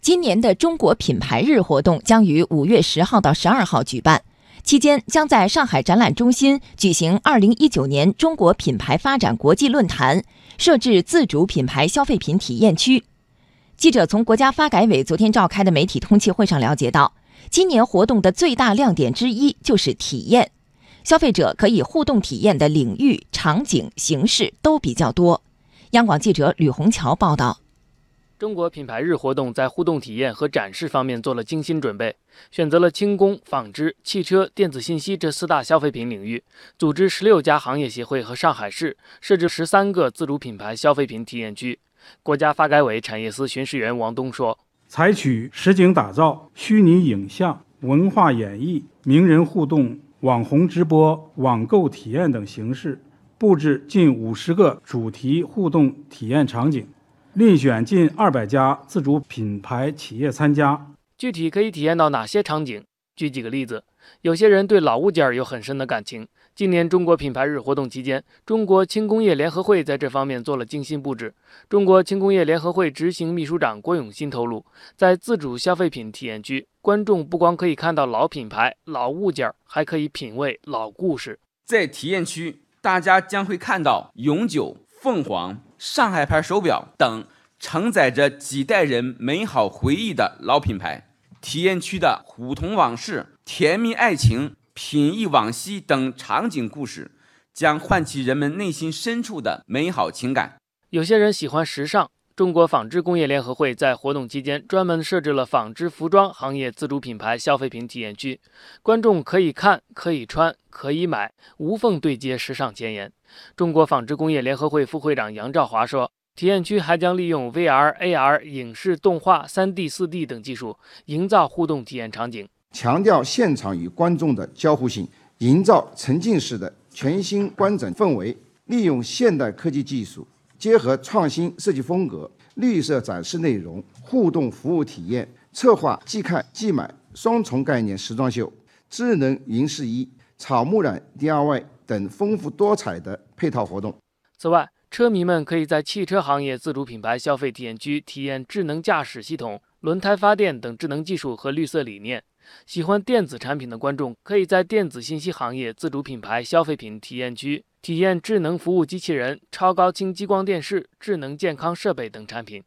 今年的中国品牌日活动将于五月十号到十二号举办，期间将在上海展览中心举行二零一九年中国品牌发展国际论坛，设置自主品牌消费品体验区。记者从国家发改委昨天召开的媒体通气会上了解到，今年活动的最大亮点之一就是体验，消费者可以互动体验的领域、场景、形式都比较多。央广记者吕红桥报道。中国品牌日活动在互动体验和展示方面做了精心准备，选择了轻工、纺织、汽车、电子信息这四大消费品领域，组织十六家行业协会和上海市设置十三个自主品牌消费品体验区。国家发改委产业司巡视员王东说：“采取实景打造、虚拟影像、文化演绎、名人互动、网红直播、网购体验等形式，布置近五十个主题互动体验场景，遴选近二百家自主品牌企业参加。具体可以体验到哪些场景？举几个例子。有些人对老物件有很深的感情。”今年中国品牌日活动期间，中国轻工业联合会在这方面做了精心布置。中国轻工业联合会执行秘书长郭永新透露，在自主消费品体验区，观众不光可以看到老品牌、老物件，还可以品味老故事。在体验区，大家将会看到永久、凤凰、上海牌手表等承载着几代人美好回忆的老品牌。体验区的虎同往事、甜蜜爱情。品忆往昔等场景故事，将唤起人们内心深处的美好情感。有些人喜欢时尚，中国纺织工业联合会在活动期间专门设置了纺织服装行业自主品牌消费品体验区，观众可以看、可以穿、可以买，无缝对接时尚前沿。中国纺织工业联合会副会长杨兆华说，体验区还将利用 VR、AR、影视、动画、3D、4D 等技术，营造互动体验场景。强调现场与观众的交互性，营造沉浸式的全新观展氛围。利用现代科技技术，结合创新设计风格、绿色展示内容、互动服务体验，策划即看即买双重概念时装秀、智能银饰衣、草木染 DIY 等丰富多彩的配套活动。此外，车迷们可以在汽车行业自主品牌消费体验区体验智能驾驶系统、轮胎发电等智能技术和绿色理念。喜欢电子产品的观众，可以在电子信息行业自主品牌消费品体验区体验智能服务机器人、超高清激光电视、智能健康设备等产品。